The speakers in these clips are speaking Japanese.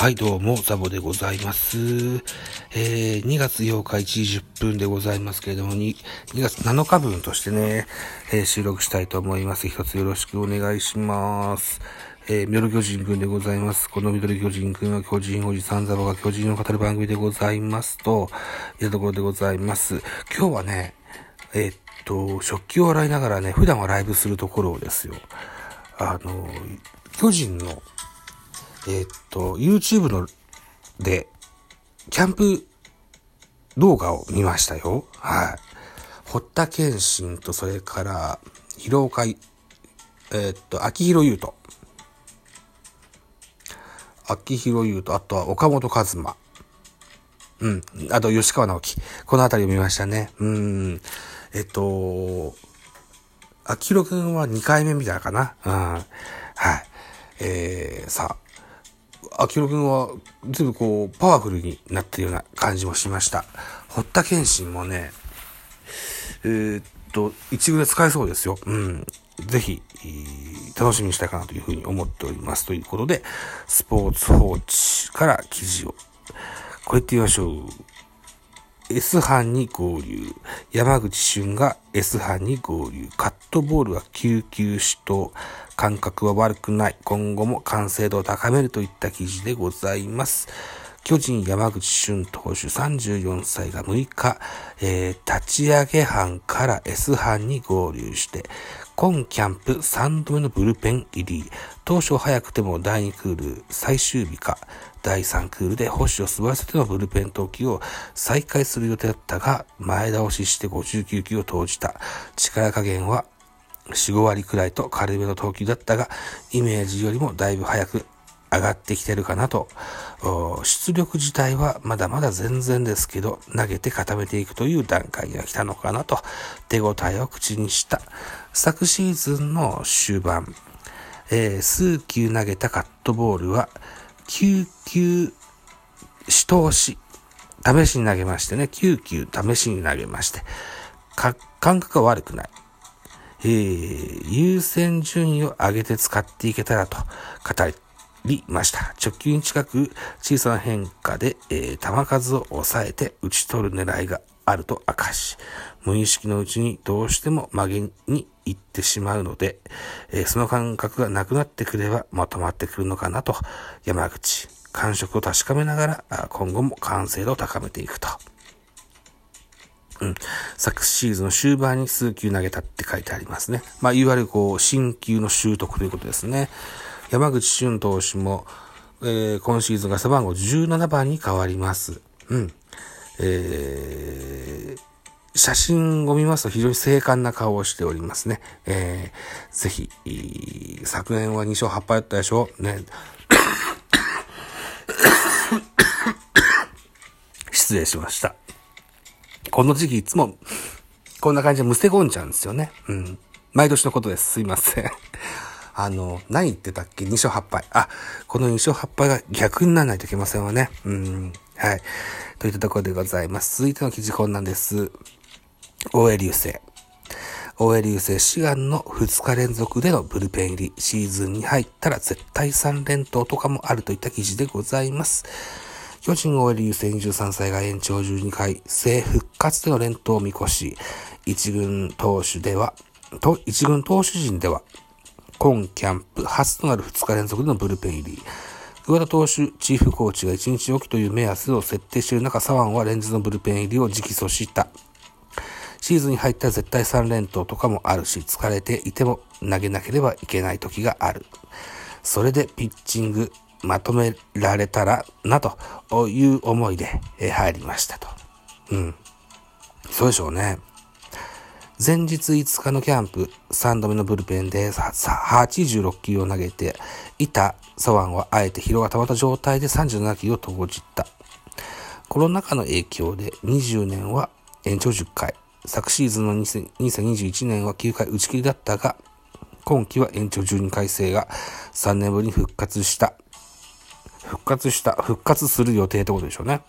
はい、どうも、ザボでございます。えー、2月8日1時10分でございますけれども、2, 2月7日分としてね、えー、収録したいと思います。一つよろしくお願いします。えー、ミドル巨人くんでございます。このミドル巨人くんは巨人おじさんザボが巨人を語る番組でございますと、いうところでございます。今日はね、えー、っと、食器を洗いながらね、普段はライブするところですよ、あの、巨人のえー、っと、YouTube ので、キャンプ動画を見ましたよ。はい。堀田健信と、それから、広岡、えー、っと、秋広優斗。秋広優斗、あとは岡本和真。うん。あと、吉川直樹。このあたりを見ましたね。うん。えっと、秋広くんは2回目みたいなかな。うん。はい。えー、さあ、あきろくんは、ずいぶんこう、パワフルになってるような感じもしました。堀田健信もね、えー、っと、一部で使えそうですよ。うん。ぜひ、楽しみにしたいかなというふうに思っております。ということで、スポーツ報知から記事を、こうやってみましょう。S 班に合流。山口俊が S 班に合流。カットボールは救急死と感覚は悪くない。今後も完成度を高めるといった記事でございます。巨人山口俊投手34歳が6日、えー、立ち上げ班から S 班に合流して、今キャンプ3度目のブルペン入り。当初早くても第2クール最終日か、第3クールで星を座らせてのブルペン投球を再開する予定だったが、前倒しして59球を投じた。力加減は4、5割くらいと軽めの投球だったが、イメージよりもだいぶ早く上がってきてるかなと。出力自体はまだまだ全然ですけど、投げて固めていくという段階が来たのかなと、手応えを口にした。昨シーズンの終盤、えー、数球投げたカットボールは、9球、試投し、試しに投げましてね、9球試しに投げまして、感覚は悪くない。えー、優先順位を上げて使っていけたらと語りりました。直球に近く小さな変化で、えー、球数を抑えて打ち取る狙いがあると明かし、無意識のうちにどうしても曲げに行ってしまうので、えー、その感覚がなくなってくればまとまってくるのかなと、山口、感触を確かめながら、今後も完成度を高めていくと。うん。昨シーズンの終盤に数球投げたって書いてありますね。まあ、いわゆるこう、新球の習得ということですね。山口俊投手も、えー、今シーズンが背番号17番に変わります。うん。えー、写真を見ますと非常に精悍な顔をしておりますね。えー、ぜひ、昨年は2勝8敗だったでしょね。失礼しました。この時期いつも、こんな感じでむせ込んじゃうんですよね。うん。毎年のことです。すいません。あの、何言ってたっけ ?2 勝8敗。あ、この2勝8敗が逆にならないといけませんわね。うん。はい。といったところでございます。続いての記事こんなんです。大江流星。大江流星志願の2日連続でのブルペン入り、シーズンに入ったら絶対3連投とかもあるといった記事でございます。巨人大江流星23歳が延長12回、正復活での連投を見越し、一軍投手では、と一軍投手陣では、今キャンプ初となる2日連続でのブルペン入り。桑田投手、チーフコーチが1日おきという目安を設定している中、左腕は連日のブルペン入りを直訴した。シーズンに入ったら絶対3連投とかもあるし、疲れていても投げなければいけない時がある。それでピッチングまとめられたらな、という思いで入りましたと。うん。そうでしょうね。前日5日のキャンプ、3度目のブルペンで86球を投げていた左腕はあえて疲労が溜まった状態で37球を投じた。コロナ禍の影響で20年は延長10回、昨シーズンの2021年は9回打ち切りだったが、今季は延長12回制が3年ぶりに復活した。復活した、復活する予定ってことでしょうね。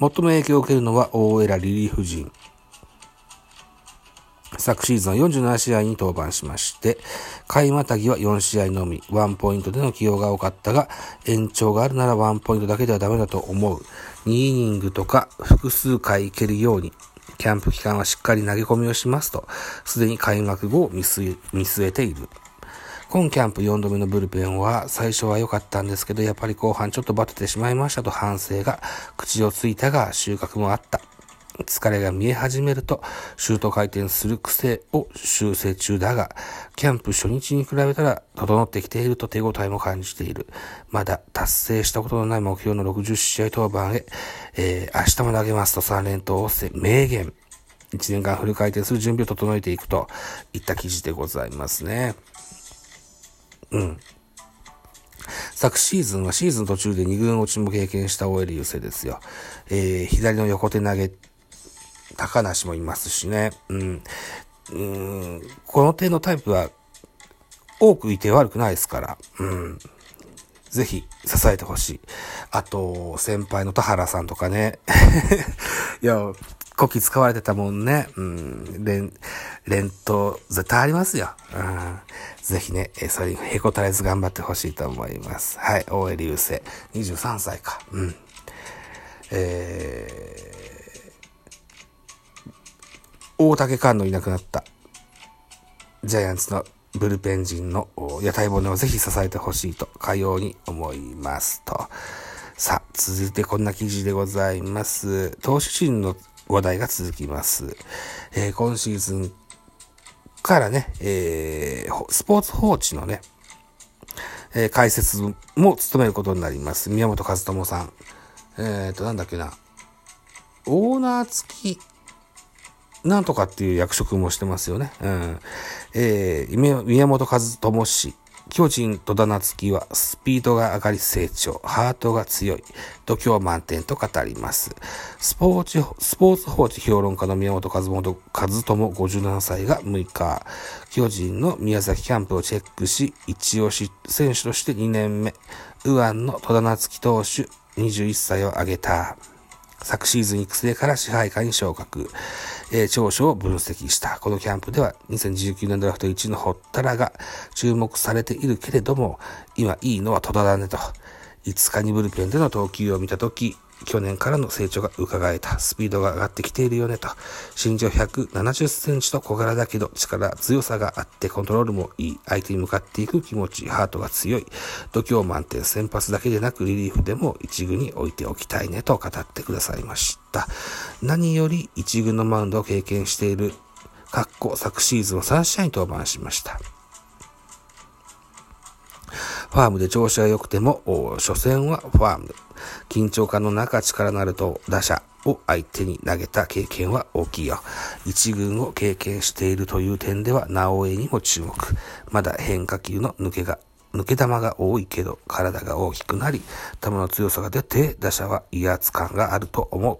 最も影響を受けるのは大江らリリーフ陣。昨シーズンは47試合に登板しまして、回またぎは4試合のみ、ワンポイントでの起用が多かったが、延長があるならワンポイントだけではダメだと思う。2イニングとか複数回いけるように、キャンプ期間はしっかり投げ込みをしますと、すでに開幕後を見据え見据えている。今キャンプ4度目のブルペンは最初は良かったんですけど、やっぱり後半ちょっとバテてしまいましたと反省が口をついたが収穫もあった。疲れが見え始めると、シュート回転する癖を修正中だが、キャンプ初日に比べたら整ってきていると手応えも感じている。まだ達成したことのない目標の60試合登板へ、えー、明日も投げますと3連投をせ、明言。1年間フル回転する準備を整えていくといった記事でございますね。うん。昨シーズンはシーズン途中で2軍落ちも経験した大江流星ですよ。えー、左の横手投げ、高梨もいますしね。うん。うん、この手のタイプは多くいて悪くないですから。うん。ぜひ支えてほしい。あと、先輩の田原さんとかね。いや、古希使われてたもんね。うん。連、連投絶対ありますよ。うん。ぜひね、えそれにへこたれず頑張ってほしいと思います。はい。大江流星。23歳か。うん。えー、大竹勘のいなくなった。ジャイアンツのブルペン陣の屋台骨をぜひ支えてほしいと、かように思いますと。さあ、続いてこんな記事でございます。投手陣の話題が続きます。えー今シーズンからね、えースポーツ報知のね、えー解説も務めることになります。宮本和智さん。えっ、と、なんだっけな。オーナー付きなんとかっていう役職もしてますよね。うん。えー、宮本和智氏。巨人戸田夏樹はスピードが上がり成長、ハートが強い、度胸満点と語ります。スポーツ、スポーツ報知評論家の宮本和元和智57歳が6日、巨人の宮崎キャンプをチェックし、一押し選手として2年目、右腕の戸田夏樹投手21歳を挙げた。昨シーズン育成から支配下に昇格、えー長所を分析した。このキャンプでは2019年ドラフト1のほったらが注目されているけれども、今いいのは戸田だねと。5日にブルペンでの投球を見たとき、去年からの成長が伺えた。スピードが上がってきているよねと。身長170センチと小柄だけど力強さがあってコントロールもいい。相手に向かっていく気持ち、ハートが強い。度胸満点先発だけでなくリリーフでも一軍に置いておきたいねと語ってくださいました。何より一軍のマウンドを経験している、かっこ昨シーズンは3試合に登板しました。ファームで調子が良くても、初戦はファーム。緊張感の中力のあると打者を相手に投げた経験は大きいよ。一軍を経験しているという点では、直江にも注目。まだ変化球の抜けが、抜け球が多いけど、体が大きくなり、球の強さが出て、打者は威圧感があると思う。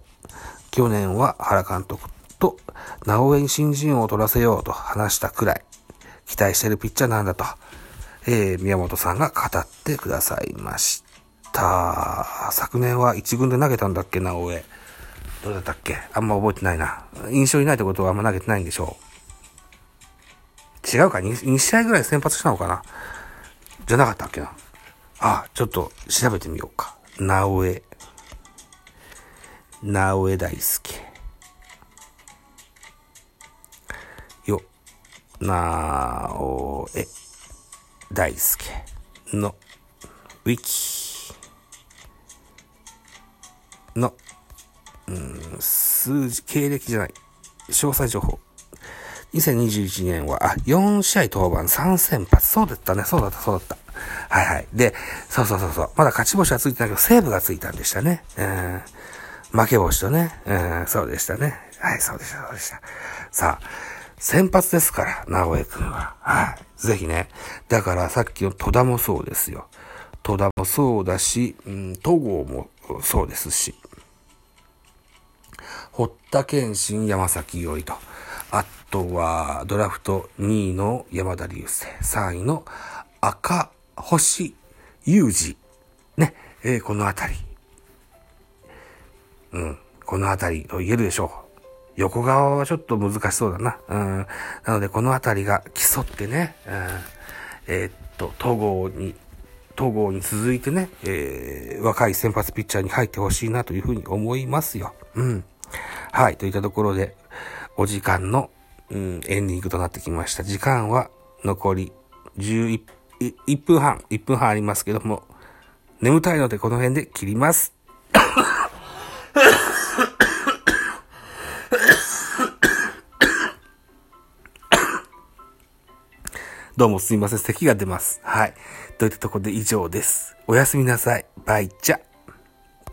去年は原監督と直江に新人王を取らせようと話したくらい、期待してるピッチャーなんだと、えー、宮本さんが語ってくださいました。昨年は一軍で投げたんだっけ、直江。どうだったっけ？あんま覚えてないな。印象にないってことはあんま投げてないんでしょう。違うか？2, 2試合ぐらい先発したのかな？じゃなかったっけな？あ、ちょっと調べてみようか。直江。直江大輔。よ、直江大輔のウィキの、うん、数字、経歴じゃない。詳細情報。2021年は、あ、4試合登板3先発。そうだったね。そうだった、そうだった。はいはい。で、そうそうそうそう。まだ勝ち星はついてないけど、セーブがついたんでしたね。うん。負け星とね。うん、そうでしたね。はい、そうでした、そうでした。さあ、先発ですから、直江くんは。はい。ぜひね。だからさっきの戸田もそうですよ。戸田もそうだし、うん、戸郷もそうですし。堀田健信、山崎伊織と。あとは、ドラフト2位の山田流星、3位の赤星裕二。ね、えーこのあたり。うん、このあたりと言えるでしょう。横側はちょっと難しそうだな。うん。なので、このあたりが競ってね、うん、えー、っと、統合に、統合に続いてね、えー、若い先発ピッチャーに入ってほしいなというふうに思いますよ。うん。はい。といったところで、お時間の、うん、エンディングとなってきました。時間は残り11 1分半、1分半ありますけども、眠たいのでこの辺で切ります。どうもすいません。咳が出ます。はい。といったところで以上です。おやすみなさい。バイチャ。